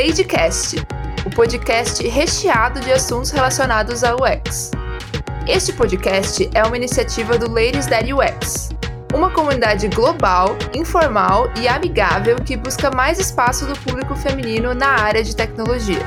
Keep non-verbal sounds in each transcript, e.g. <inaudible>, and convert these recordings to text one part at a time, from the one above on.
Ladycast, o podcast recheado de assuntos relacionados ao UX. Este podcast é uma iniciativa do Ladies That UX, uma comunidade global, informal e amigável que busca mais espaço do público feminino na área de tecnologia.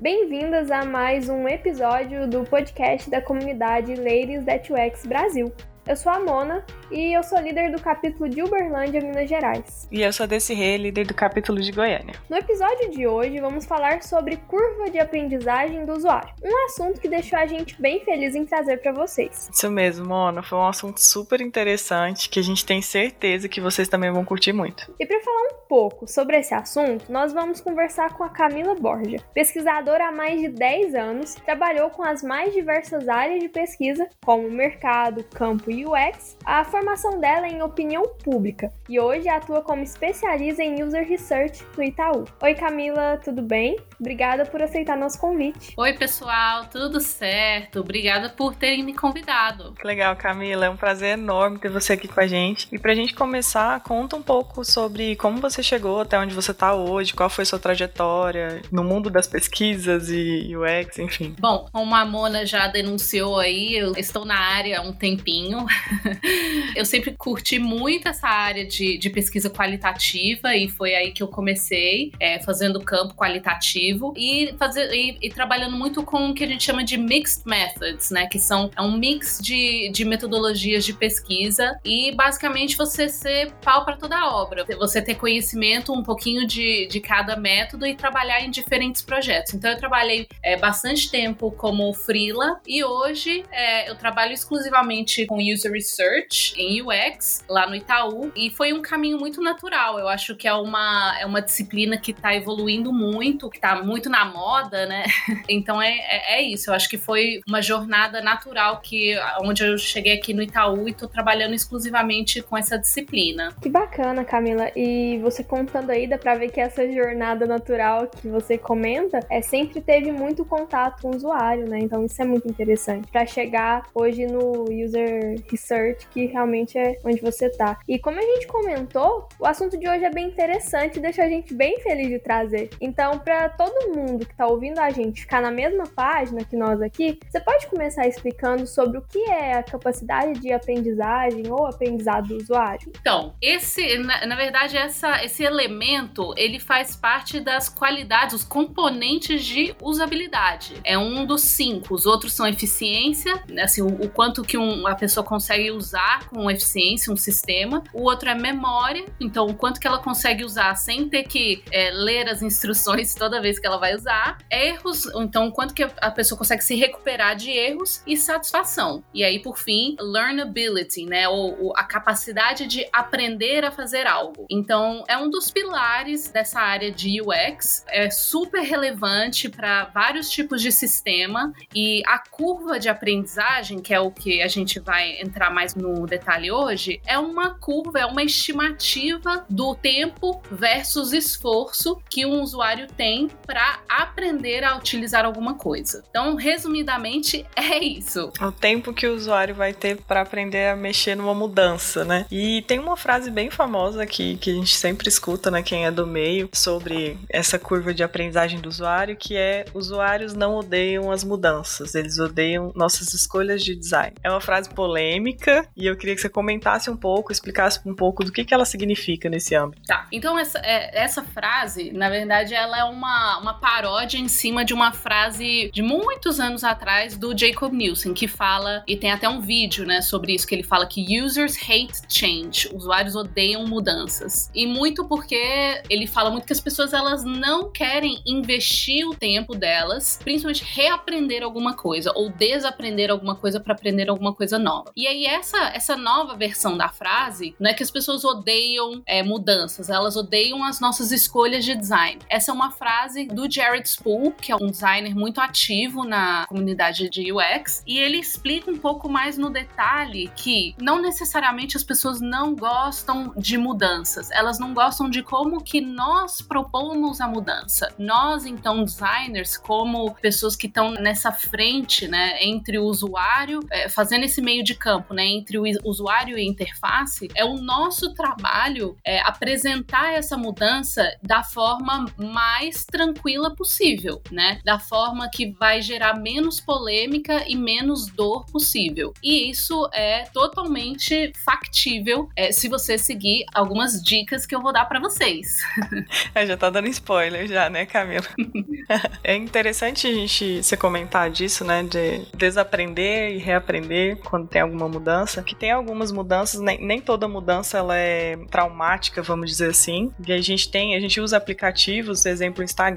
Bem-vindas a mais um episódio do podcast da comunidade Ladies That UX Brasil. Eu sou a Mona e eu sou líder do capítulo de Uberlândia, Minas Gerais. E eu sou a Desirê, líder do capítulo de Goiânia. No episódio de hoje, vamos falar sobre curva de aprendizagem do usuário, um assunto que deixou a gente bem feliz em trazer para vocês. Isso mesmo, Mona, foi um assunto super interessante que a gente tem certeza que vocês também vão curtir muito. E para falar um pouco sobre esse assunto, nós vamos conversar com a Camila Borja, pesquisadora há mais de 10 anos, trabalhou com as mais diversas áreas de pesquisa, como mercado, campo e UX, a formação dela é em opinião pública e hoje atua como especialista em User Research no Itaú. Oi Camila, tudo bem? Obrigada por aceitar nosso convite. Oi pessoal, tudo certo? Obrigada por terem me convidado. Que legal, Camila, é um prazer enorme ter você aqui com a gente. E pra gente começar, conta um pouco sobre como você chegou até onde você tá hoje, qual foi sua trajetória no mundo das pesquisas e UX, enfim. Bom, como a Mona já denunciou aí, eu estou na área há um tempinho, <laughs> eu sempre curti muito essa área de, de pesquisa qualitativa e foi aí que eu comecei, é, fazendo campo qualitativo e, fazer, e, e, trabalhando muito com o que a gente chama de mixed methods, né? Que são é um mix de, de metodologias de pesquisa e basicamente você ser pau para toda a obra. Você ter conhecimento um pouquinho de, de cada método e trabalhar em diferentes projetos. Então eu trabalhei é, bastante tempo como freela e hoje é, eu trabalho exclusivamente com user research em UX lá no Itaú e foi um caminho muito natural. Eu acho que é uma, é uma disciplina que está evoluindo muito, que está muito na moda, né? <laughs> Então é, é, é, isso. Eu acho que foi uma jornada natural que onde eu cheguei aqui no Itaú e estou trabalhando exclusivamente com essa disciplina. Que bacana, Camila. E você contando aí, dá para ver que essa jornada natural que você comenta é sempre teve muito contato com o usuário, né? Então isso é muito interessante. Para chegar hoje no user research, que realmente é onde você tá. E como a gente comentou, o assunto de hoje é bem interessante e deixa a gente bem feliz de trazer. Então, para todo mundo que tá ouvindo a gente ficar na mesma página que nós aqui, você pode começar explicando sobre o que é a capacidade de aprendizagem ou aprendizado do usuário? Então, esse, na, na verdade, essa, esse elemento, ele faz parte das qualidades, os componentes de usabilidade. É um dos cinco. Os outros são eficiência, assim, o, o quanto que um, a pessoa consegue usar com eficiência um sistema. O outro é memória, então o quanto que ela consegue usar sem ter que é, ler as instruções toda vez que ela vai usar. Erros, então quanto que a pessoa consegue se recuperar de erros e satisfação. E aí, por fim, learnability, né? Ou, ou a capacidade de aprender a fazer algo. Então, é um dos pilares dessa área de UX. É super relevante para vários tipos de sistema e a curva de aprendizagem, que é o que a gente vai entrar mais no detalhe hoje, é uma curva, é uma estimativa do tempo versus esforço que um usuário tem para aprender a utilizar alguma coisa. Então, resumidamente, <laughs> é isso. O tempo que o usuário vai ter para aprender a mexer numa mudança, né? E tem uma frase bem famosa aqui que a gente sempre escuta, né, quem é do meio, sobre essa curva de aprendizagem do usuário, que é usuários não odeiam as mudanças, eles odeiam nossas escolhas de design. É uma frase polêmica e eu queria que você comentasse um pouco, explicasse um pouco do que, que ela significa nesse âmbito. Tá, então essa, é, essa frase, na verdade, ela é uma, uma paródia em cima de uma frase de muitos anos atrás do Jacob Nielsen, que fala, e tem até um vídeo, né, sobre isso, que ele fala que users hate change, usuários odeiam mudanças. E muito porque ele fala muito que as pessoas, elas não querem investir o tempo delas, principalmente reaprender alguma coisa, ou desaprender alguma coisa para aprender alguma coisa nova. E aí essa, essa nova versão da frase não é que as pessoas odeiam é, mudanças, elas odeiam as nossas escolhas de design. Essa é uma frase do Jared Spool, que é um designer muito ativo na comunidade de UX, e ele explica um pouco mais no detalhe que não necessariamente as pessoas não gostam de mudanças, elas não gostam de como que nós propomos a mudança. Nós, então, designers, como pessoas que estão nessa frente, né, entre o usuário, é, fazendo esse meio de campo né, entre o usuário e a interface, é o nosso trabalho é, apresentar essa mudança da forma mais tranquila possível, né? Da forma que vai gerar menos polêmica e menos dor possível. E isso é totalmente factível é, se você seguir algumas dicas que eu vou dar para vocês. <laughs> É, já tá dando spoiler já, né, Camila? <laughs> é interessante a gente se comentar disso, né, de desaprender e reaprender quando tem alguma mudança, que tem algumas mudanças, nem, nem toda mudança ela é traumática, vamos dizer assim. E a gente tem, a gente usa aplicativos, exemplo Instagram,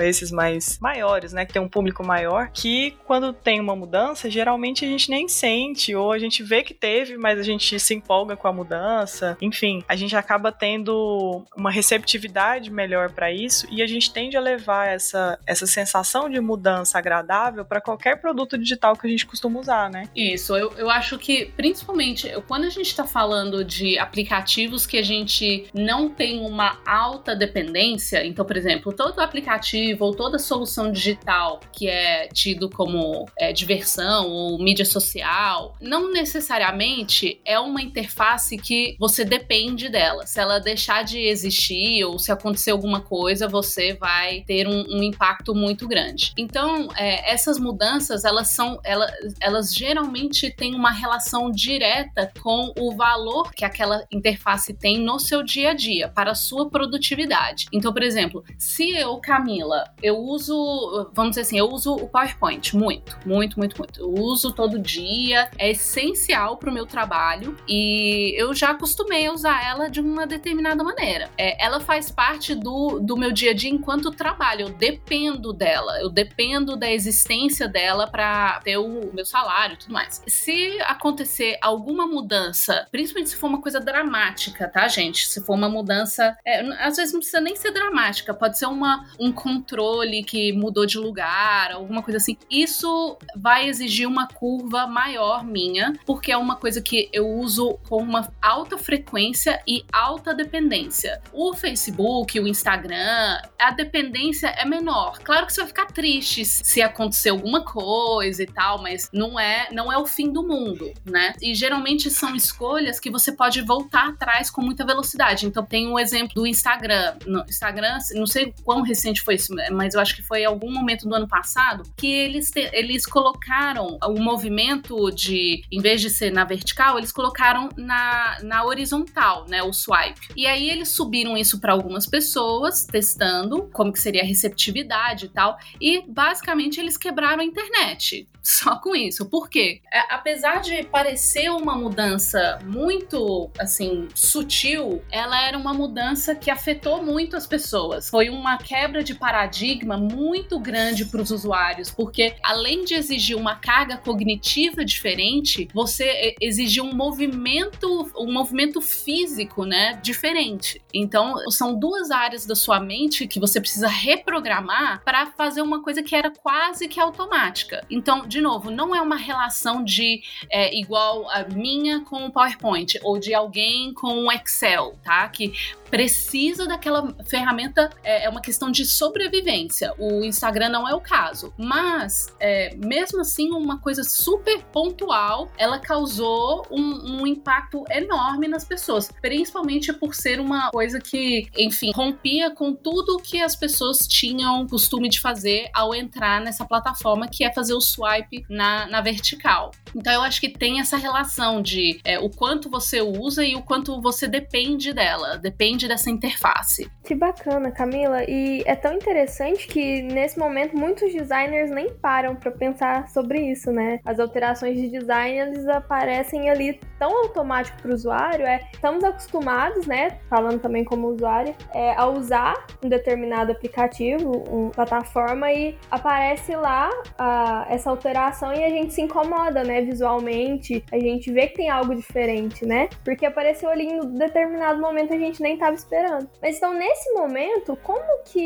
esses mais maiores, né, que tem um público maior, que quando tem uma mudança, geralmente a gente nem sente ou a gente vê que teve, mas a gente se empolga com a mudança. Enfim, a gente acaba tendo uma receptividade melhor para isso e a gente tende a levar essa, essa sensação de mudança agradável para qualquer produto digital que a gente costuma usar, né? Isso, eu, eu acho que principalmente quando a gente está falando de aplicativos que a gente não tem uma alta dependência, então, por exemplo, todo aplicativo ou toda solução digital que é tido como é, diversão ou mídia social, não necessariamente é uma interface que você depende dela. Se ela deixar de existir ou se acontecer alguma coisa, você vai ter um, um impacto muito grande. Então, é, essas mudanças, elas são, elas, elas geralmente têm uma relação direta com o valor que aquela interface tem no seu dia a dia, para a sua produtividade. Então, por exemplo, se eu, Camila, eu uso, vamos dizer assim, eu uso o PowerPoint muito, muito, muito, muito. Eu uso todo dia, é essencial para o meu trabalho e eu já acostumei a usar ela de uma determinada maneira. É, ela faz parte do, do meu dia a dia enquanto trabalho, eu dependo dela, eu dependo da existência dela para ter o meu salário e tudo mais. Se acontecer alguma mudança, principalmente se for uma coisa dramática, tá, gente? Se for uma mudança, é, às vezes não precisa nem ser dramática, pode ser uma, um controle que mudou de lugar, alguma coisa assim. Isso vai exigir uma curva maior minha, porque é uma coisa que eu uso com uma alta frequência e alta dependência. O Facebook, o Instagram, a dependência é menor. Claro que você vai ficar triste se acontecer alguma coisa e tal, mas não é, não é o fim do mundo, né? E geralmente são escolhas que você pode voltar atrás com muita velocidade. Então tem um exemplo do Instagram. No Instagram, não sei quão recente foi isso, mas eu acho que foi algum momento do ano passado que eles, te, eles colocaram o movimento de, em vez de ser na vertical, eles colocaram na, na horizontal, né? O swipe. E aí eles subiram isso para algumas pessoas, testando como que seria a receptividade e tal. E basicamente eles quebraram a internet <laughs> só com isso. Por quê? É, apesar de parecer uma mudança muito, assim, sutil, ela era uma mudança que afetou muito as pessoas. Foi uma quebra de paradigma muito grande para os usuários, porque além de exigir uma carga cognitiva diferente, você exigiu um movimento, um movimento físico, né, diferente. Então, são duas áreas da sua mente que você precisa reprogramar para fazer uma coisa que era quase que automática. Então, de novo, não é uma relação de é, igual a minha com o PowerPoint ou de alguém com o Excel, tá? Que precisa daquela ferramenta, é, é, uma questão de sobrevivência. O Instagram não é o caso. Mas, é, mesmo assim, uma coisa super pontual, ela causou um, um, impacto enorme nas pessoas, principalmente por ser uma coisa que, enfim, rompia com tudo que as pessoas tinham costume de fazer ao entrar nessa plataforma, que é fazer o swipe na, na vertical. Então, eu acho que tem essa relação de é, o quanto você usa e o quanto você depende dela, depende dessa interface. Que bacana, Camila. E é tão interessante que nesse momento muitos designers nem param para pensar sobre isso, né? As alterações de design eles aparecem ali tão automático para o usuário. É, estamos acostumados, né? Falando também como usuário, é, a usar um determinado aplicativo, uma plataforma e aparece lá a, essa alteração e a gente se incomoda, né? Visualmente, a gente vê que tem algo diferente, né? Porque apareceu ali em um determinado momento a gente nem estava esperando. Mas então, nesse momento, como que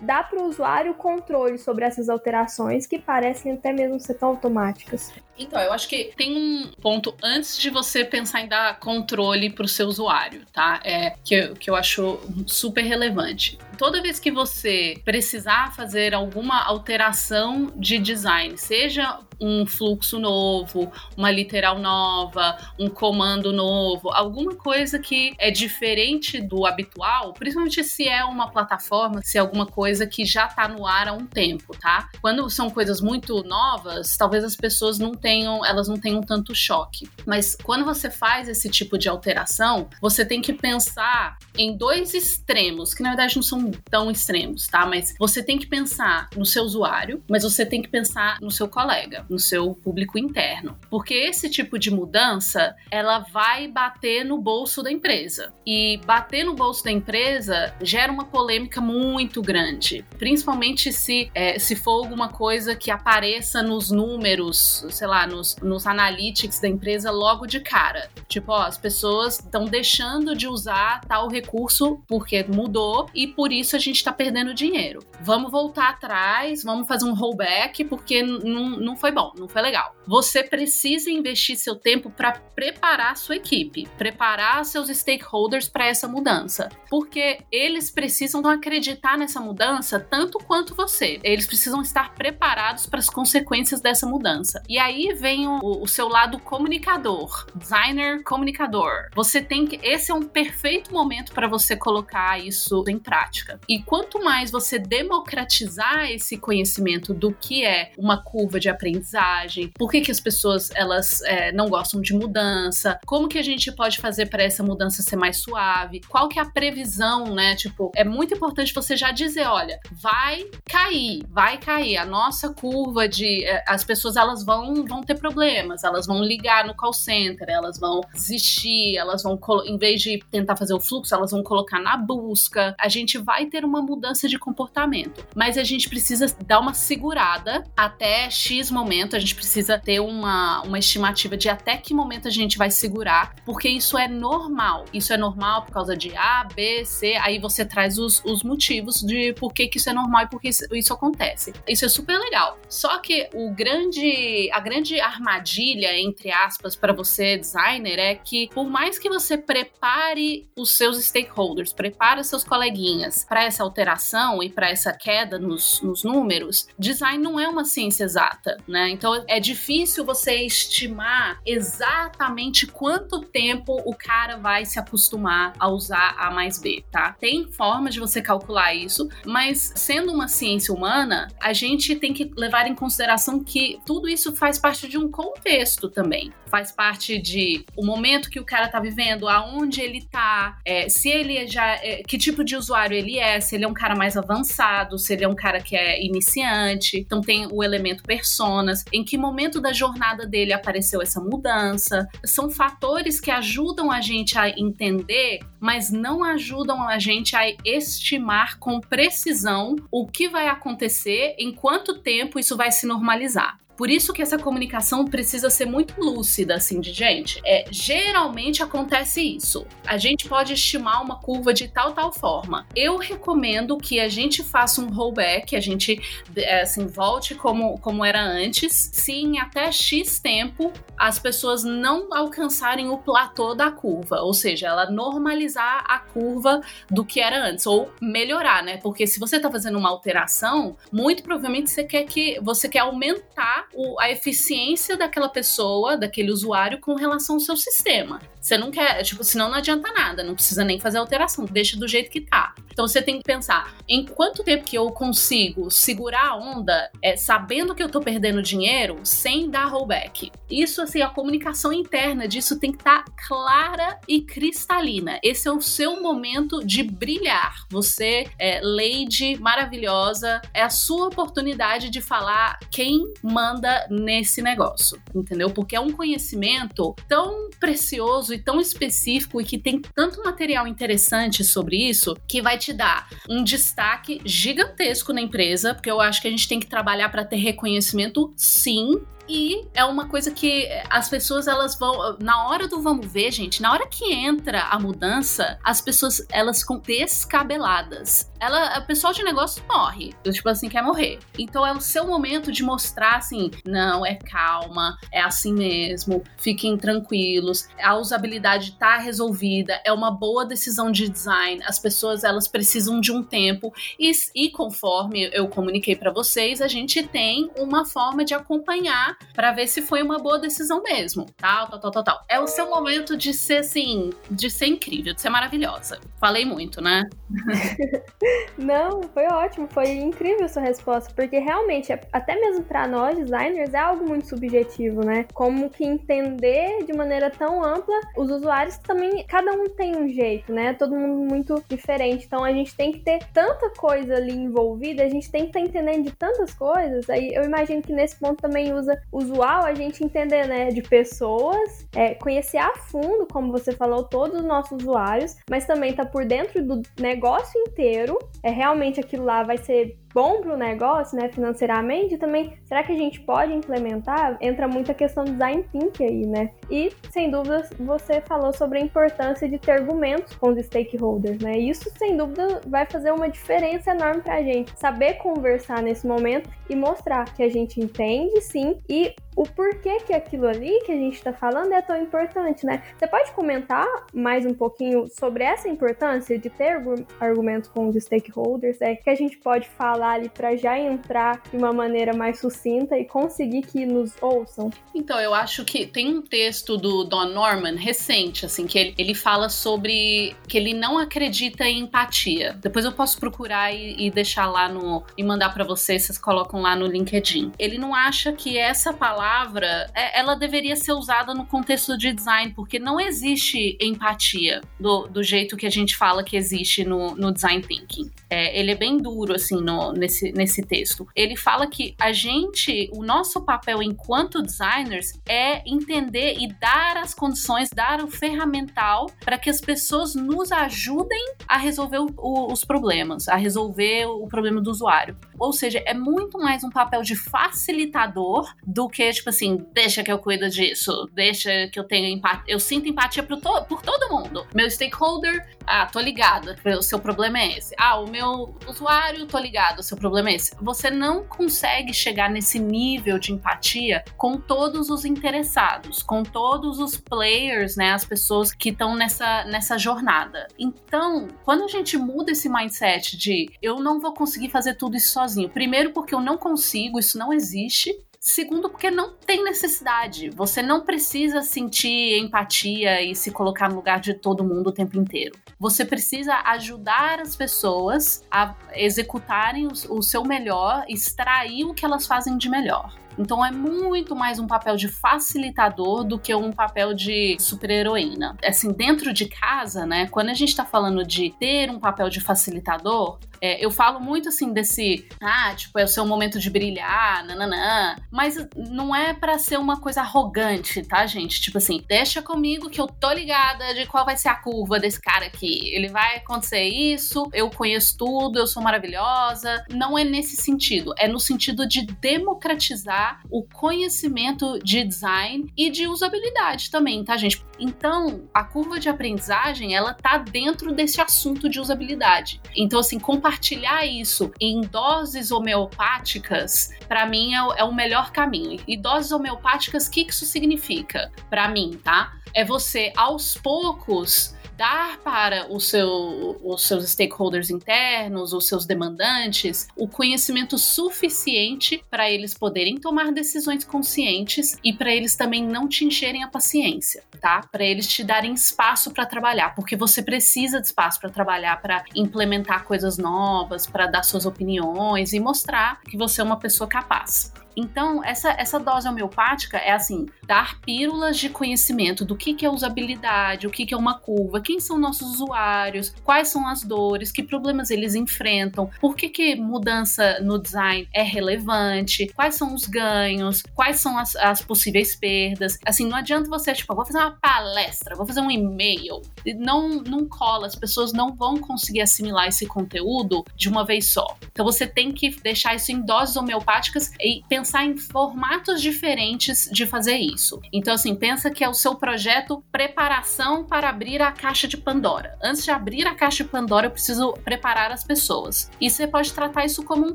dá para o usuário controle sobre essas alterações que parecem até mesmo ser tão automáticas? Então, eu acho que tem um ponto antes de você pensar em dar controle para o seu usuário, tá? É que que eu acho super relevante. Toda vez que você precisar fazer alguma alteração de design, seja um fluxo novo, uma literal nova, um comando novo, alguma coisa que é diferente do habitual, principalmente se é uma plataforma, se é alguma coisa que já está no ar há um tempo, tá? Quando são coisas muito novas, talvez as pessoas não tenham, elas não tenham tanto choque. Mas quando você faz esse tipo de alteração, você tem que pensar em dois extremos, que na verdade não são tão extremos, tá? Mas você tem que pensar no seu usuário, mas você tem que pensar no seu colega no seu público interno. Porque esse tipo de mudança, ela vai bater no bolso da empresa. E bater no bolso da empresa gera uma polêmica muito grande. Principalmente se, é, se for alguma coisa que apareça nos números, sei lá, nos, nos analytics da empresa logo de cara. Tipo, ó, as pessoas estão deixando de usar tal recurso porque mudou e por isso a gente está perdendo dinheiro. Vamos voltar atrás, vamos fazer um rollback porque não foi bom, não foi legal. Você precisa investir seu tempo para preparar sua equipe, preparar seus stakeholders para essa mudança, porque eles precisam acreditar nessa mudança tanto quanto você. Eles precisam estar preparados para as consequências dessa mudança. E aí vem o, o seu lado comunicador, designer comunicador. Você tem que esse é um perfeito momento para você colocar isso em prática. E quanto mais você democratizar esse conhecimento do que é uma curva de aprendizagem, por que, que as pessoas elas é, não gostam de mudança, como que a gente pode fazer para essa mudança ser mais suave, qual que é a previsão, né? Tipo, é muito importante você já dizer, olha, vai cair, vai cair. A nossa curva de é, as pessoas elas vão vão ter problemas, elas vão ligar no call center, elas vão desistir, elas vão em vez de tentar fazer o fluxo, elas vão colocar na busca. A gente vai ter uma mudança de comportamento, mas a gente precisa dar uma segurada até X momento, a gente precisa ter uma, uma estimativa de até que momento a gente vai segurar, porque isso é normal. Isso é normal por causa de A, B, C, aí você traz os, os motivos de por que, que isso é normal e por que isso, isso acontece. Isso é super legal. Só que o grande, a grande armadilha, entre aspas, para você, designer, é que por mais que você prepare os seus stakeholders, prepare seus coleguinhas para essa alteração e para essa queda nos, nos números, design não é uma ciência exata, né? Então é difícil você estimar exatamente quanto tempo o cara vai se acostumar a usar A mais B, tá? Tem formas de você calcular isso, mas sendo uma ciência humana, a gente tem que levar em consideração que tudo isso faz parte de um contexto também. Faz parte de o momento que o cara tá vivendo, aonde ele tá, é, se ele já. É, que tipo de usuário ele é, se ele é um cara mais avançado, se ele é um cara que é iniciante. Então tem o elemento personas, em que momento da jornada dele apareceu essa mudança. São fatores que ajudam a gente a entender, mas não ajudam a gente a estimar com precisão o que vai acontecer, em quanto tempo isso vai se normalizar. Por isso que essa comunicação precisa ser muito lúcida, assim, de gente. É, geralmente acontece isso. A gente pode estimar uma curva de tal, tal forma. Eu recomendo que a gente faça um rollback, a gente, é, assim, volte como, como era antes, se em até X tempo as pessoas não alcançarem o platô da curva, ou seja, ela normalizar a curva do que era antes, ou melhorar, né? Porque se você tá fazendo uma alteração, muito provavelmente você quer que você quer aumentar o, a eficiência daquela pessoa, daquele usuário com relação ao seu sistema. Você não quer, tipo, senão não adianta nada, não precisa nem fazer alteração, deixa do jeito que tá. Então você tem que pensar em quanto tempo que eu consigo segurar a onda, é, sabendo que eu tô perdendo dinheiro, sem dar rollback. Isso, assim, a comunicação interna disso tem que estar tá clara e cristalina. Esse é o seu momento de brilhar. Você, é, lady maravilhosa, é a sua oportunidade de falar quem manda nesse negócio, entendeu? Porque é um conhecimento tão precioso e tão específico e que tem tanto material interessante sobre isso que vai te dar um destaque gigantesco na empresa, porque eu acho que a gente tem que trabalhar para ter reconhecimento sim, E é uma coisa que as pessoas elas vão na hora do vamos ver, gente, na hora que entra a mudança, as pessoas elas ficam descabeladas. Ela, o pessoal de negócio morre, tipo assim quer morrer. Então é o seu momento de mostrar assim, não é calma, é assim mesmo, fiquem tranquilos, a usabilidade tá resolvida, é uma boa decisão de design. As pessoas elas precisam de um tempo e, e conforme eu comuniquei para vocês, a gente tem uma forma de acompanhar para ver se foi uma boa decisão mesmo, tal, tal, tal, tal, tal. É o seu momento de ser assim, de ser incrível, de ser maravilhosa. Falei muito, né? <laughs> Não, foi ótimo, foi incrível sua resposta, porque realmente, até mesmo para nós designers, é algo muito subjetivo, né? Como que entender de maneira tão ampla, os usuários também, cada um tem um jeito, né? Todo mundo muito diferente, então a gente tem que ter tanta coisa ali envolvida, a gente tem que estar tá entendendo de tantas coisas, aí eu imagino que nesse ponto também usa usual a gente entender, né, de pessoas, é, conhecer a fundo, como você falou, todos os nossos usuários, mas também tá por dentro do negócio inteiro, é realmente aquilo lá vai ser bom para o negócio, né, financeiramente, também será que a gente pode implementar? Entra muita questão do design thinking aí, né? E sem dúvida você falou sobre a importância de ter argumentos com os stakeholders, né? Isso sem dúvida vai fazer uma diferença enorme para a gente saber conversar nesse momento e mostrar que a gente entende sim e o porquê que aquilo ali que a gente está falando é tão importante, né? Você pode comentar mais um pouquinho sobre essa importância de ter argumentos com os stakeholders, é que a gente pode falar ali para já entrar de uma maneira mais sucinta e conseguir que nos ouçam? Então, eu acho que tem um texto do Don Norman recente, assim, que ele, ele fala sobre que ele não acredita em empatia. Depois eu posso procurar e, e deixar lá no e mandar para vocês, vocês colocam lá no LinkedIn. Ele não acha que essa palavra palavra, é, ela deveria ser usada no contexto de design, porque não existe empatia do, do jeito que a gente fala que existe no, no design thinking. É, ele é bem duro, assim, no, nesse, nesse texto. Ele fala que a gente, o nosso papel enquanto designers é entender e dar as condições, dar o ferramental para que as pessoas nos ajudem a resolver o, o, os problemas, a resolver o problema do usuário. Ou seja, é muito mais um papel de facilitador do que tipo assim, deixa que eu cuido disso, deixa que eu tenha empatia. Eu sinto empatia por, to por todo mundo. Meu stakeholder, ah, tô ligada, o seu problema é esse. Ah, o meu usuário, tô ligado, o seu problema é esse. Você não consegue chegar nesse nível de empatia com todos os interessados, com todos os players, né, as pessoas que estão nessa, nessa jornada. Então, quando a gente muda esse mindset de eu não vou conseguir fazer tudo isso sozinho, primeiro porque eu não consigo, isso não existe, Segundo, porque não tem necessidade. Você não precisa sentir empatia e se colocar no lugar de todo mundo o tempo inteiro. Você precisa ajudar as pessoas a executarem o, seu melhor, extrair o que elas fazem de melhor. Então é muito mais um papel de facilitador do que um papel de super-heroína. Assim, dentro de casa, né, quando a gente tá falando de ter um papel de facilitador, é, eu falo muito assim desse, ah, tipo, é o seu momento de brilhar, nananã. Mas não é para ser uma coisa arrogante, tá, gente? Tipo assim, deixa comigo que eu tô ligada de qual vai ser a curva desse cara aqui. Ele vai acontecer isso, eu conheço tudo, eu sou maravilhosa. Não é nesse sentido, é no sentido de democratizar o conhecimento de design e de usabilidade também, tá, gente? Então, a curva de aprendizagem, ela tá dentro desse assunto de usabilidade. Então, assim, compartilhar isso em doses homeopáticas, para mim é, é, o melhor caminho. E doses homeopáticas, o que isso significa para mim, tá? É você aos poucos dar para o seu, os seus stakeholders internos, os seus demandantes, o conhecimento suficiente para eles poderem tomar decisões conscientes e para eles também não te encherem a paciência, tá? Para eles te darem espaço para trabalhar, porque você precisa de espaço para trabalhar, para implementar coisas novas, para dar suas opiniões e mostrar que você é uma pessoa capaz. Então, essa, essa dose homeopática é assim: dar pílulas de conhecimento do que, que é usabilidade, o que, que é uma curva, quem são nossos usuários, quais são as dores, que problemas eles enfrentam, por que, que mudança no design é relevante, quais são os ganhos, quais são as, as possíveis perdas. Assim, não adianta você, tipo, vou fazer uma palestra, vou fazer um e-mail. Não, não cola, as pessoas não vão conseguir assimilar esse conteúdo de uma vez só. Então, você tem que deixar isso em doses homeopáticas e pensar pensar em formatos diferentes de fazer isso. Então, assim, pensa que é o seu projeto preparação para abrir a caixa de Pandora. Antes de abrir a caixa de Pandora, eu preciso preparar as pessoas. E você pode tratar isso como um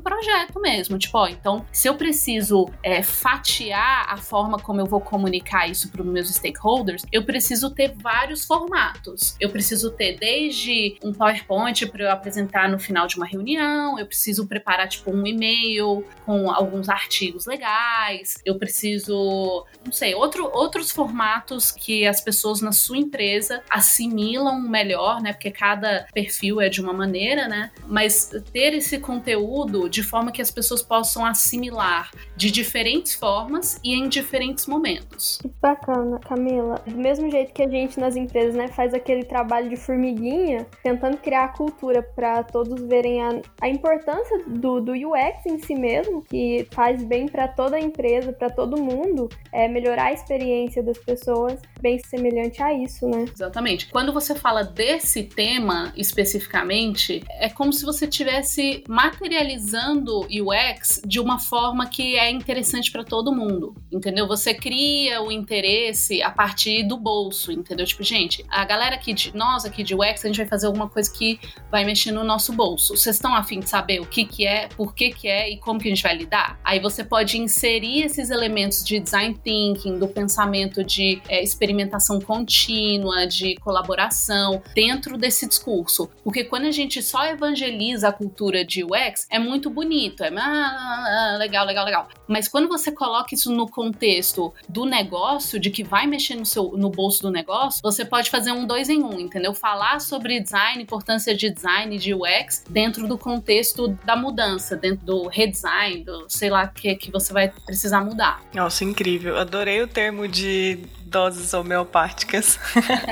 projeto mesmo. Tipo, ó, então, se eu preciso é, fatiar a forma como eu vou comunicar isso para os meus stakeholders, eu preciso ter vários formatos. Eu preciso ter desde um PowerPoint para eu apresentar no final de uma reunião, eu preciso preparar, tipo, um e-mail com alguns artigos legais, eu preciso, não sei, outro, outros formatos que as pessoas na sua empresa assimilam melhor, né? Porque cada perfil é de uma maneira, né? Mas ter esse conteúdo de forma que as pessoas possam assimilar de diferentes formas e em diferentes momentos. Bacana, Camila. Do mesmo jeito que a gente nas empresas, né, faz aquele trabalho de formiguinha, tentando criar a cultura para todos verem a, a importância do, do UX em si mesmo, que faz bem para toda a empresa, para todo mundo, é melhorar a experiência das pessoas, bem semelhante a isso, né? Exatamente. Quando você fala desse tema especificamente, é como se você estivesse materializando UX de uma forma que é interessante para todo mundo, entendeu? Você cria o interesse a partir do bolso, entendeu? Tipo, gente, a galera aqui de nós aqui de UX, a gente vai fazer alguma coisa que vai mexer no nosso bolso. Vocês estão afim de saber o que que é, por que que é e como que a gente vai lidar? Aí você pode inserir esses elementos de design thinking, do pensamento de é, experimentação contínua, de colaboração dentro desse discurso. Porque quando a gente só evangeliza a cultura de UX, é muito bonito, é ah, ah, ah, legal, legal, legal. Mas quando você coloca isso no contexto do negócio, de que vai mexer no, seu, no bolso do negócio, você pode fazer um dois em um, entendeu? Falar sobre design, importância de design, de UX, dentro do contexto da mudança, dentro do redesign, do sei lá que, que você vai precisar mudar. Nossa, incrível. Adorei o termo de doses homeopáticas.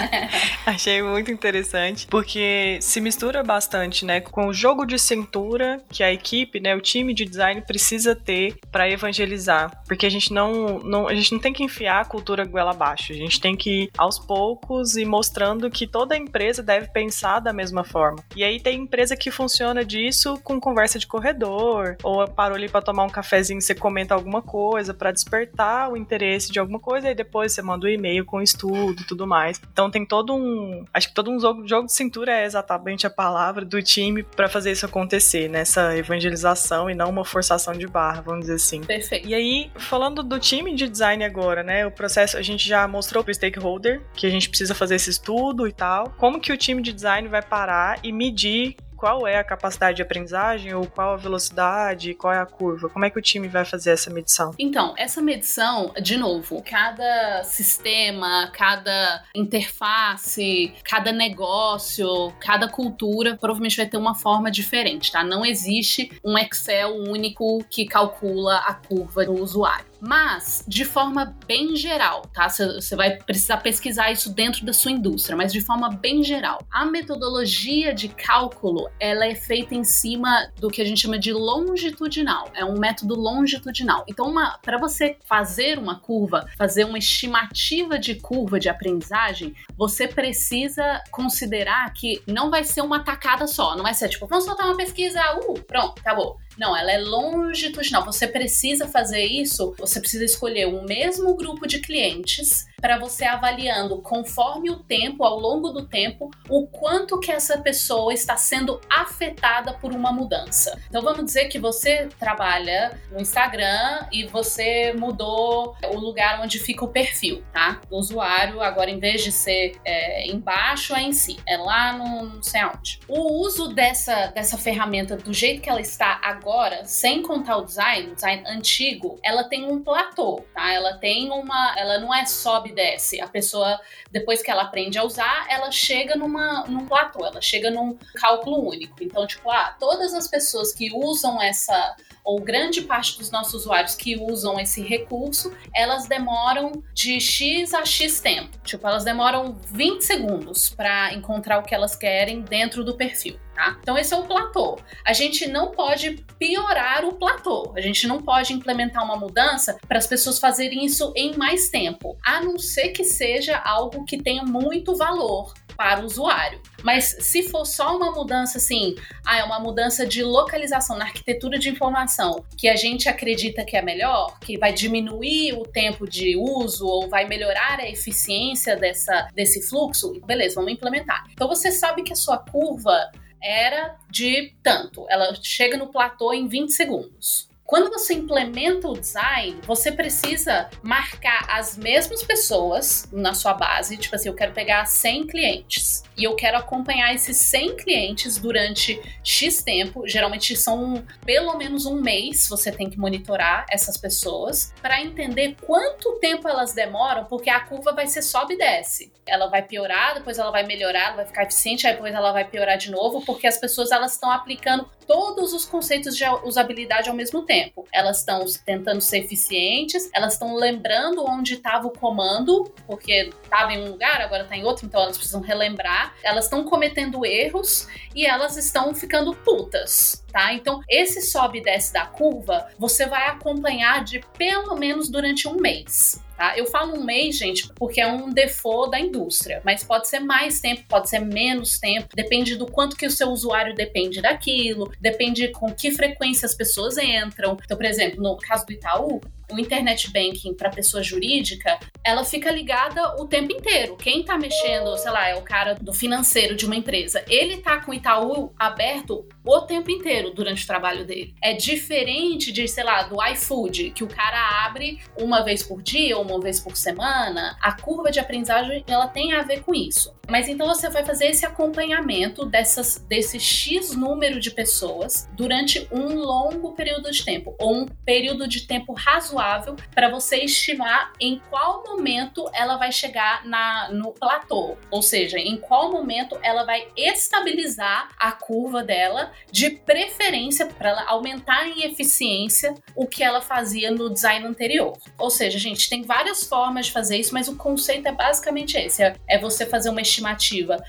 <laughs> Achei muito interessante, porque se mistura bastante, né, com o jogo de cintura que a equipe, né, o time de design precisa ter para evangelizar, porque a gente não, não, a gente não tem que enfiar a cultura goela abaixo, a gente tem que ir aos poucos e mostrando que toda empresa deve pensar da mesma forma. E aí tem empresa que funciona disso com conversa de corredor, ou parou ali para tomar um cafezinho, você comenta alguma coisa para despertar o interesse de alguma coisa e depois você manda o e-mail com estudo e tudo mais. Então tem todo um. Acho que todo um jogo, jogo de cintura é exatamente a palavra do time para fazer isso acontecer, nessa evangelização e não uma forçação de barra, vamos dizer assim. Perfeito. E aí, falando do time de design agora, né? O processo a gente já mostrou pro stakeholder que a gente precisa fazer esse estudo e tal. Como que o time de design vai parar e medir qual é a capacidade de aprendizagem ou qual a velocidade, qual é a curva? Como é que o time vai fazer essa medição? Então, essa medição, de novo, cada sistema, cada interface, cada negócio, cada cultura provavelmente vai ter uma forma diferente, tá? Não existe um Excel único que calcula a curva do usuário mas de forma bem geral, tá? Você vai precisar pesquisar isso dentro da sua indústria, mas de forma bem geral. A metodologia de cálculo, ela é feita em cima do que a gente chama de longitudinal. É um método longitudinal. Então, para você fazer uma curva, fazer uma estimativa de curva de aprendizagem, você precisa considerar que não vai ser uma tacada só, não vai ser tipo, vamos soltar uma pesquisa, uh, pronto, acabou. Não, ela é longitudinal. Você precisa fazer isso, você precisa escolher o mesmo grupo de clientes para você avaliando conforme o tempo, ao longo do tempo, o quanto que essa pessoa está sendo afetada por uma mudança. Então vamos dizer que você trabalha no Instagram e você mudou o lugar onde fica o perfil, tá? Do usuário, agora em vez de ser é, embaixo, é em si, é lá no não sei aonde. O uso dessa, dessa ferramenta do jeito que ela está agora, sem contar o design, o design antigo, ela tem um platô, tá? Ela tem uma, ela não é sobe e desce. A pessoa, depois que ela aprende a usar, ela chega numa, num platô, ela chega num cálculo único. Então, tipo, ah, todas as pessoas que usam essa ou grande parte dos nossos usuários que usam esse recurso, elas demoram de X a X tempo. Tipo, elas demoram 20 segundos para encontrar o que elas querem dentro do perfil. Tá? Então, esse é o platô. A gente não pode piorar o platô. A gente não pode implementar uma mudança para as pessoas fazerem isso em mais tempo, a não ser que seja algo que tenha muito valor para o usuário. Mas se for só uma mudança assim, ah, é uma mudança de localização na arquitetura de informação que a gente acredita que é melhor, que vai diminuir o tempo de uso ou vai melhorar a eficiência dessa, desse fluxo, beleza, vamos implementar. Então você sabe que a sua curva era de tanto, ela chega no platô em 20 segundos. Quando você implementa o design, você precisa marcar as mesmas pessoas na sua base. Tipo assim, eu quero pegar 100 clientes e eu quero acompanhar esses 100 clientes durante X tempo. Geralmente são pelo menos um mês. Você tem que monitorar essas pessoas para entender quanto tempo elas demoram, porque a curva vai ser sobe e desce. Ela vai piorar, depois ela vai melhorar, ela vai ficar eficiente, aí depois ela vai piorar de novo, porque as pessoas elas estão aplicando todos os conceitos de usabilidade ao mesmo tempo. Elas estão tentando ser eficientes, elas estão lembrando onde estava o comando, porque estava em um lugar, agora está em outro, então elas precisam relembrar. Elas estão cometendo erros e elas estão ficando putas. Tá? Então, esse sobe e desce da curva, você vai acompanhar de pelo menos durante um mês. Tá? Eu falo um mês, gente, porque é um default da indústria, mas pode ser mais tempo, pode ser menos tempo, depende do quanto que o seu usuário depende daquilo, depende com que frequência as pessoas entram. Então, por exemplo, no caso do Itaú, o internet banking para pessoa jurídica, ela fica ligada o tempo inteiro. Quem tá mexendo, sei lá, é o cara do financeiro de uma empresa. Ele tá com o Itaú aberto o tempo inteiro durante o trabalho dele. É diferente de, sei lá, do iFood, que o cara abre uma vez por dia ou uma vez por semana. A curva de aprendizagem, ela tem a ver com isso. Mas então você vai fazer esse acompanhamento dessas, desse X número de pessoas durante um longo período de tempo, ou um período de tempo razoável para você estimar em qual momento ela vai chegar na, no platô, ou seja, em qual momento ela vai estabilizar a curva dela, de preferência para ela aumentar em eficiência o que ela fazia no design anterior. Ou seja, gente, tem várias formas de fazer isso, mas o conceito é basicamente esse: é, é você fazer uma estimativa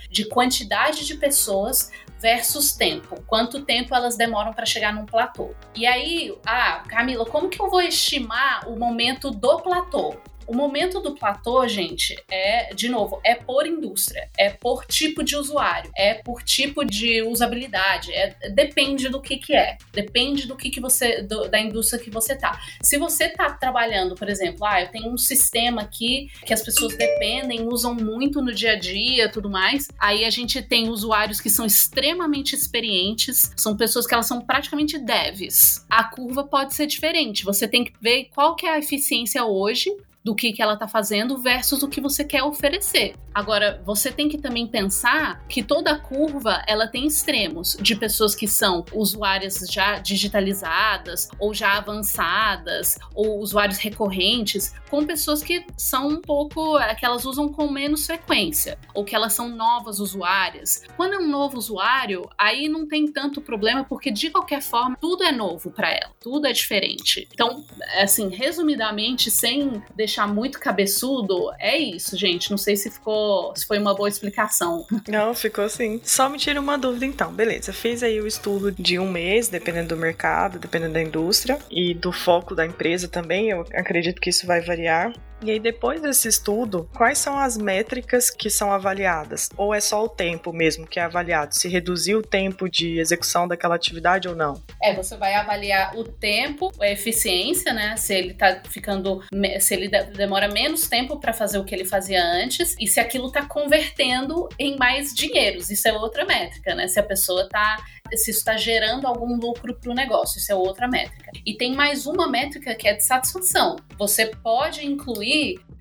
de quantidade de pessoas versus tempo. Quanto tempo elas demoram para chegar num platô. E aí, ah, Camila, como que eu vou estimar o momento do platô? O momento do platô, gente, é, de novo, é por indústria, é por tipo de usuário, é por tipo de usabilidade, é, depende do que que é, depende do que que você, do, da indústria que você tá. Se você tá trabalhando, por exemplo, ah, eu tenho um sistema aqui que as pessoas dependem, usam muito no dia a dia, tudo mais, aí a gente tem usuários que são extremamente experientes, são pessoas que elas são praticamente devs. A curva pode ser diferente, você tem que ver qual que é a eficiência hoje do que, que ela está fazendo versus o que você quer oferecer. Agora, você tem que também pensar que toda curva ela tem extremos de pessoas que são usuárias já digitalizadas ou já avançadas ou usuários recorrentes, com pessoas que são um pouco é, que elas usam com menos frequência ou que elas são novas usuárias. Quando é um novo usuário, aí não tem tanto problema porque de qualquer forma tudo é novo para ela, tudo é diferente. Então, assim, resumidamente, sem deixar deixar muito cabeçudo, é isso, gente. Não sei se ficou, se foi uma boa explicação. Não, ficou sim. Só me tira uma dúvida então. Beleza, fiz aí o estudo de um mês, dependendo do mercado, dependendo da indústria e do foco da empresa também. Eu acredito que isso vai variar. E aí, depois desse estudo, quais são as métricas que são avaliadas? Ou é só o tempo mesmo que é avaliado? Se reduziu o tempo de execução daquela atividade ou não? É, você vai avaliar o tempo, a eficiência, né? Se ele tá ficando. Se ele demora menos tempo para fazer o que ele fazia antes e se aquilo tá convertendo em mais dinheiros. Isso é outra métrica, né? Se a pessoa tá se isso está gerando algum lucro para o negócio. Isso é outra métrica. E tem mais uma métrica que é de satisfação. Você pode incluir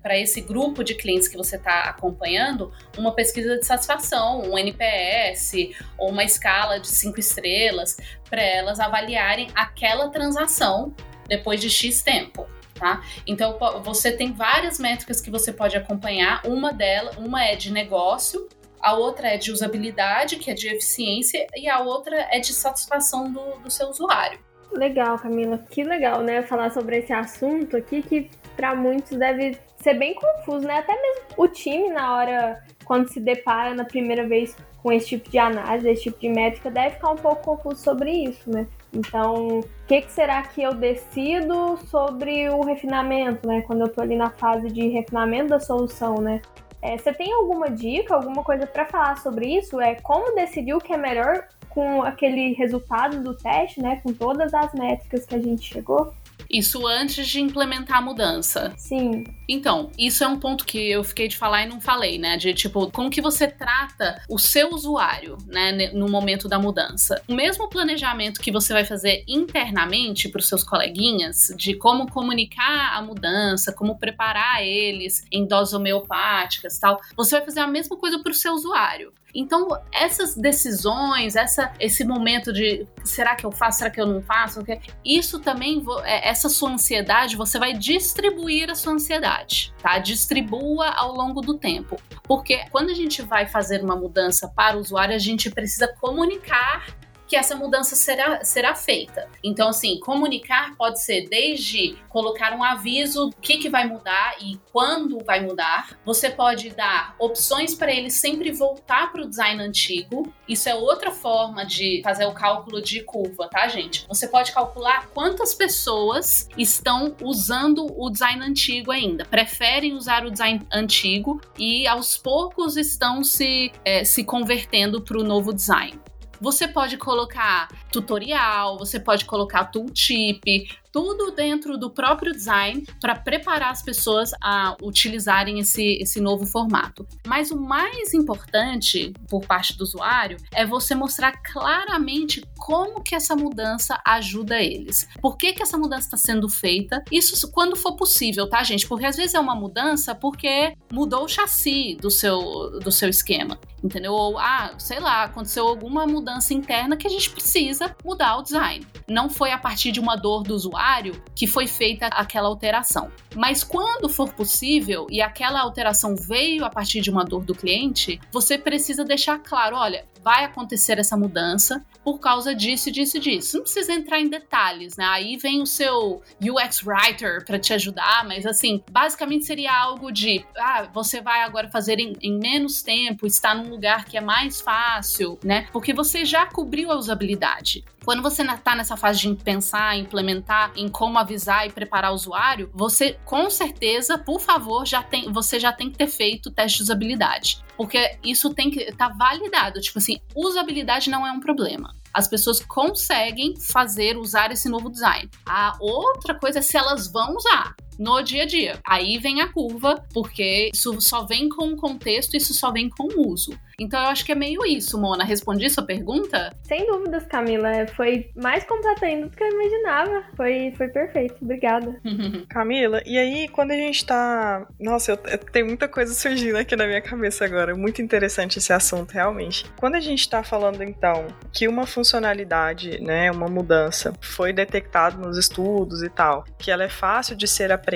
para esse grupo de clientes que você está acompanhando uma pesquisa de satisfação, um NPS ou uma escala de cinco estrelas para elas avaliarem aquela transação depois de X tempo. Tá? Então você tem várias métricas que você pode acompanhar. Uma delas, uma é de negócio, a outra é de usabilidade, que é de eficiência, e a outra é de satisfação do, do seu usuário. Legal, Camila. Que legal, né? Falar sobre esse assunto aqui que para muitos deve ser bem confuso, né? Até mesmo o time, na hora, quando se depara na primeira vez com esse tipo de análise, esse tipo de métrica, deve ficar um pouco confuso sobre isso, né? Então, o que, que, será que eu decido sobre o refinamento, né? Quando eu tô ali na fase de refinamento da solução, né? É, você tem alguma dica, alguma coisa para falar sobre isso? É como decidir o que é melhor com aquele resultado do teste, né? Com todas as métricas que a gente chegou? Isso antes de implementar a mudança. Sim. Então, isso é um ponto que eu fiquei de falar e não falei, né? De tipo, como que você trata o seu usuário, né, no momento da mudança. O mesmo planejamento que você vai fazer internamente para os seus coleguinhas, de como comunicar a mudança, como preparar eles em doses homeopáticas tal, você vai fazer a mesma coisa para o seu usuário. Então, essas decisões, essa, esse momento de será que eu faço, será que eu não faço, isso também, é, essa sua ansiedade, você vai distribuir a sua ansiedade, tá? Distribua ao longo do tempo. Porque quando a gente vai fazer uma mudança para o usuário, a gente precisa comunicar que essa mudança será, será feita. Então, assim, comunicar pode ser desde colocar um aviso do que, que vai mudar e quando vai mudar. Você pode dar opções para ele sempre voltar para o design antigo. Isso é outra forma de fazer o cálculo de curva, tá, gente? Você pode calcular quantas pessoas estão usando o design antigo ainda, preferem usar o design antigo e aos poucos estão se, é, se convertendo para o novo design. Você pode colocar tutorial, você pode colocar tooltip, tudo dentro do próprio design para preparar as pessoas a utilizarem esse, esse novo formato. Mas o mais importante por parte do usuário é você mostrar claramente como que essa mudança ajuda eles. Por que, que essa mudança está sendo feita? Isso quando for possível, tá, gente? Porque às vezes é uma mudança porque mudou o chassi do seu, do seu esquema, entendeu? Ou, ah, sei lá, aconteceu alguma mudança interna que a gente precisa mudar o design. Não foi a partir de uma dor do usuário usuário que foi feita aquela alteração. Mas quando for possível e aquela alteração veio a partir de uma dor do cliente, você precisa deixar claro: olha, vai acontecer essa mudança por causa disso, disso, disso. Não precisa entrar em detalhes, né? Aí vem o seu UX Writer para te ajudar, mas assim, basicamente seria algo de: ah, você vai agora fazer em, em menos tempo, está num lugar que é mais fácil, né? Porque você já cobriu a usabilidade. Quando você está nessa fase de pensar, implementar, em como avisar e preparar o usuário, você com certeza, por favor, já tem, você já tem que ter feito o teste de usabilidade. Porque isso tem que estar tá validado. Tipo assim, usabilidade não é um problema as pessoas conseguem fazer, usar esse novo design. A outra coisa é se elas vão usar no dia a dia. Aí vem a curva, porque isso só vem com o contexto, isso só vem com o uso. Então eu acho que é meio isso, Mona. Respondi sua pergunta? Sem dúvidas, Camila. Foi mais completa ainda do que eu imaginava. Foi, foi perfeito. Obrigada. <laughs> Camila, e aí quando a gente tá. Nossa, eu, eu, tem muita coisa surgindo aqui na minha cabeça agora. Muito interessante esse assunto, realmente. Quando a gente tá falando, então, que uma funcionalidade, né, uma mudança, foi detectada nos estudos e tal, que ela é fácil de ser aprendida,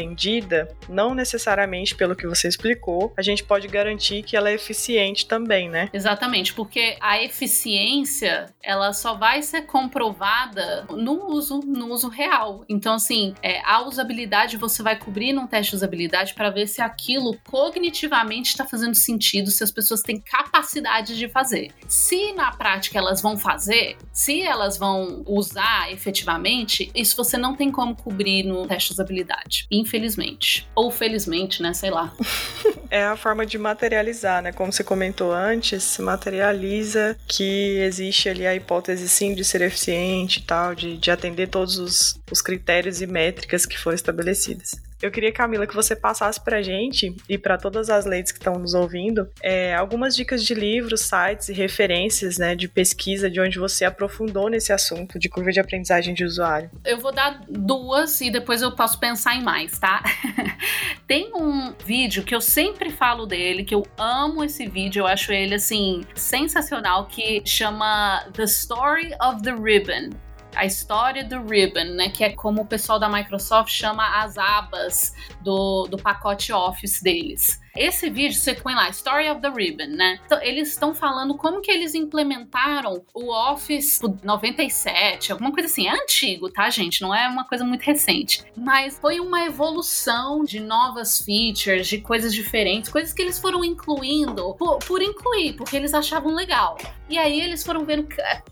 não necessariamente pelo que você explicou, a gente pode garantir que ela é eficiente também, né? Exatamente, porque a eficiência, ela só vai ser comprovada no uso, no uso real. Então, assim, é, a usabilidade você vai cobrir num teste de usabilidade para ver se aquilo cognitivamente está fazendo sentido, se as pessoas têm capacidade de fazer. Se na prática elas vão fazer, se elas vão usar efetivamente, isso você não tem como cobrir no teste de usabilidade infelizmente. Ou felizmente, né? Sei lá. é a forma de materializar, né? Como você comentou antes, materializa que existe ali a hipótese sim de ser eficiente e tal, de, de atender todos os, os critérios e métricas que foram estabelecidas. Eu queria, Camila, que você passasse pra gente e para todas as ladies que estão nos ouvindo é, algumas dicas de livros, sites e referências né, de pesquisa de onde você aprofundou nesse assunto de curva de aprendizagem de usuário. Eu vou dar duas e depois eu posso pensar em mais, tá? <laughs> Tem um vídeo que eu sempre falo dele, que eu amo esse vídeo, eu acho ele assim sensacional, que chama The Story of the Ribbon a história do Ribbon, né? Que é como o pessoal da Microsoft chama as abas do, do pacote Office deles. Esse vídeo você põe lá, Story of the Ribbon, né? Então, eles estão falando como que eles implementaram o Office 97, alguma coisa assim. É antigo, tá, gente? Não é uma coisa muito recente. Mas foi uma evolução de novas features, de coisas diferentes, coisas que eles foram incluindo por, por incluir, porque eles achavam legal. E aí eles foram vendo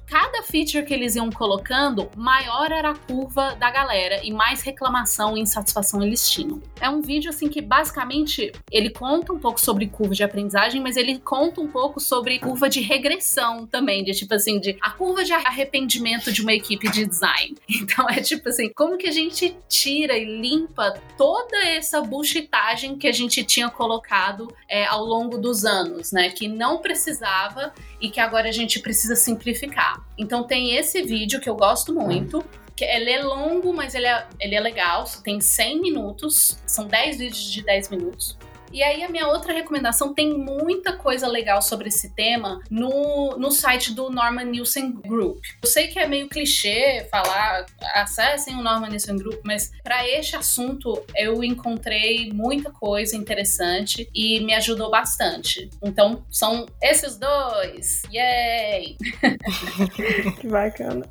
cada feature que eles iam colocando, maior era a curva da galera e mais reclamação e insatisfação eles tinham. É um vídeo assim que basicamente ele conta conta um pouco sobre curva de aprendizagem, mas ele conta um pouco sobre curva de regressão também, de tipo assim, de a curva de arrependimento de uma equipe de design. <laughs> Então é tipo assim, como que a gente tira e limpa toda essa bullshitagem que a gente tinha colocado é, ao longo dos anos, né? Que não precisava e que agora a gente precisa simplificar. Então tem esse vídeo que eu gosto muito. Que ele é longo, mas ele é, ele é legal. Tem 100 minutos. São 10 vídeos de 10 minutos. E aí, a minha outra recomendação tem muita coisa legal sobre esse tema no, no site do Norman Nielsen Group. Eu sei que é meio clichê falar, acessem o Norman Nielsen Group, mas para este assunto eu encontrei muita coisa interessante e me ajudou bastante. Então, são esses dois. Yay! <laughs> que bacana.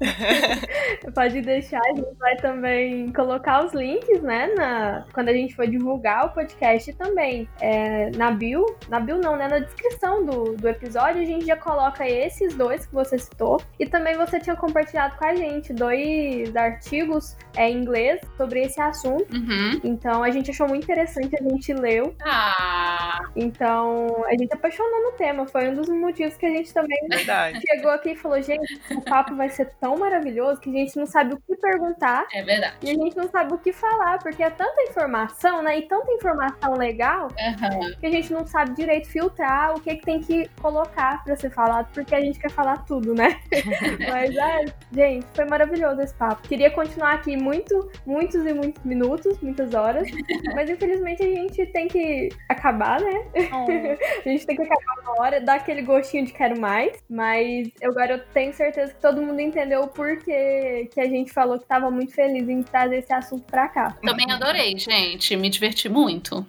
<laughs> Pode deixar, a gente vai também colocar os links, né, na, quando a gente for divulgar o podcast também é, na bio, na bio não, né? Na descrição do, do episódio, a gente já coloca esses dois que você citou. E também você tinha compartilhado com a gente dois artigos é, em inglês sobre esse assunto. Uhum. Então a gente achou muito interessante, a gente leu. Ah. Então a gente apaixonou no tema. Foi um dos motivos que a gente também Verdade. chegou aqui e falou: gente, o papo vai ser tão maravilhoso que a gente não sabe o que perguntar. É verdade. E a gente não sabe o que falar, porque é tanta informação, né? E tanta informação legal Uhum. que a gente não sabe direito filtrar o que, que tem que colocar pra ser falado, porque a gente quer falar tudo, né? <laughs> Mas é, gente, foi maravilhoso esse papo. Queria continuar aqui muito, muitos e muitos minutos, muitas horas, <laughs> mas infelizmente a gente tem que acabar, né? <laughs> a gente tem que acabar uma hora, dar aquele gostinho de quero mais, mas agora eu tenho certeza que todo mundo entendeu o porquê que a gente falou que tava muito feliz em trazer esse assunto pra cá. Também adorei, gente. Me diverti muito.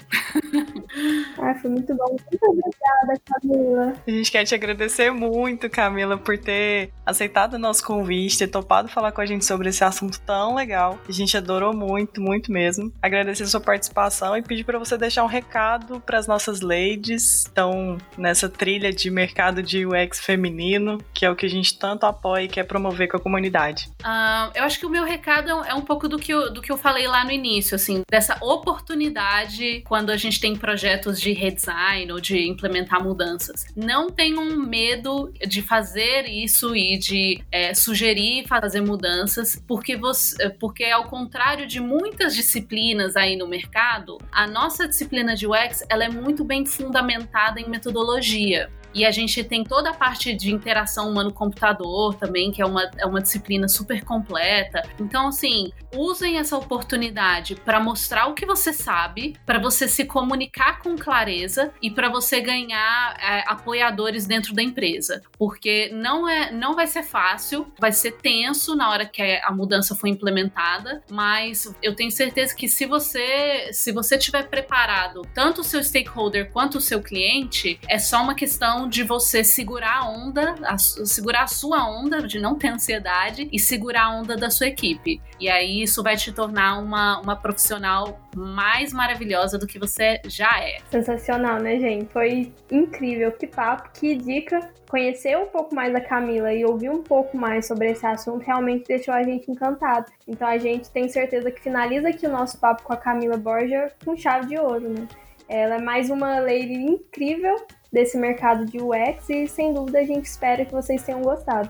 Ai, foi muito bom. Muito obrigada, Camila. A gente quer te agradecer muito, Camila, por ter aceitado o nosso convite, ter topado falar com a gente sobre esse assunto tão legal. A gente adorou muito, muito mesmo. Agradecer a sua participação e pedir para você deixar um recado para as nossas ladies, estão nessa trilha de mercado de UX feminino, que é o que a gente tanto apoia e quer promover com a comunidade. Ah, eu acho que o meu recado é um- é um pouco do que, eu, do que eu falei lá no início, assim, dessa oportunidade quando a gente tem projetos de redesign ou de implementar mudanças. Não tenham medo de fazer isso e de é, sugerir fazer mudanças, porque você, porque ao contrário de muitas disciplinas aí no mercado, a nossa disciplina de UX ela é muito bem fundamentada em metodologia. E a gente tem toda a parte de interação humano-computador também, que é uma, é uma disciplina super completa. Então, assim, usem essa oportunidade para mostrar o que você sabe, para você se comunicar com clareza e para você ganhar é, apoiadores dentro da empresa. Porque não, é, não vai ser fácil, vai ser tenso na hora que a mudança for implementada, mas eu tenho certeza que se você se você tiver preparado tanto o seu stakeholder quanto o seu cliente, é só uma questão de você segurar a onda, a segurar a sua onda, de não ter ansiedade e segurar a onda da sua equipe. E aí isso vai te tornar uma, uma profissional mais maravilhosa do que você já é. Sensacional, né, gente? Foi incrível. Que papo, que dica. Conhecer um pouco mais da Camila e ouvir um pouco mais sobre esse assunto realmente deixou a gente encantado. Então a gente tem certeza que finaliza aqui o nosso papo com a Camila Borger com chave de ouro, né? Ela é mais uma lady incrível desse mercado de UX e sem dúvida a gente espera que vocês tenham gostado.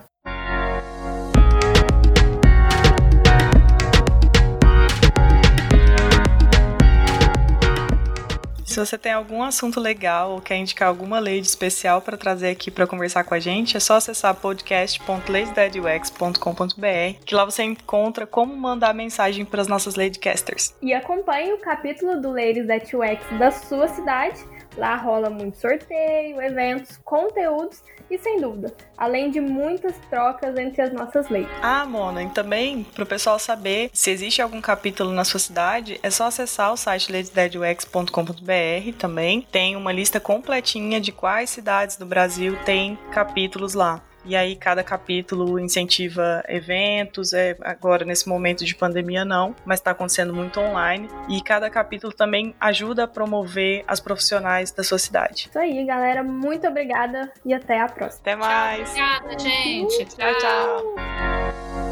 Se você tem algum assunto legal ou quer indicar alguma lei especial para trazer aqui para conversar com a gente, é só acessar podcast.ladydadux.com.br, que lá você encontra como mandar mensagem para as nossas Ladycasters. E acompanhe o capítulo do Ladies at UX da sua cidade. Lá rola muito sorteio, eventos, conteúdos e, sem dúvida, além de muitas trocas entre as nossas leis. Ah, Mona, e também para o pessoal saber se existe algum capítulo na sua cidade, é só acessar o site ladydadux.com.br também. Tem uma lista completinha de quais cidades do Brasil tem capítulos lá. E aí cada capítulo incentiva eventos, é agora nesse momento de pandemia não, mas está acontecendo muito online. E cada capítulo também ajuda a promover as profissionais da sua cidade. Isso aí, galera. Muito obrigada e até a próxima. Até mais! Obrigada, gente. Tchau, tchau!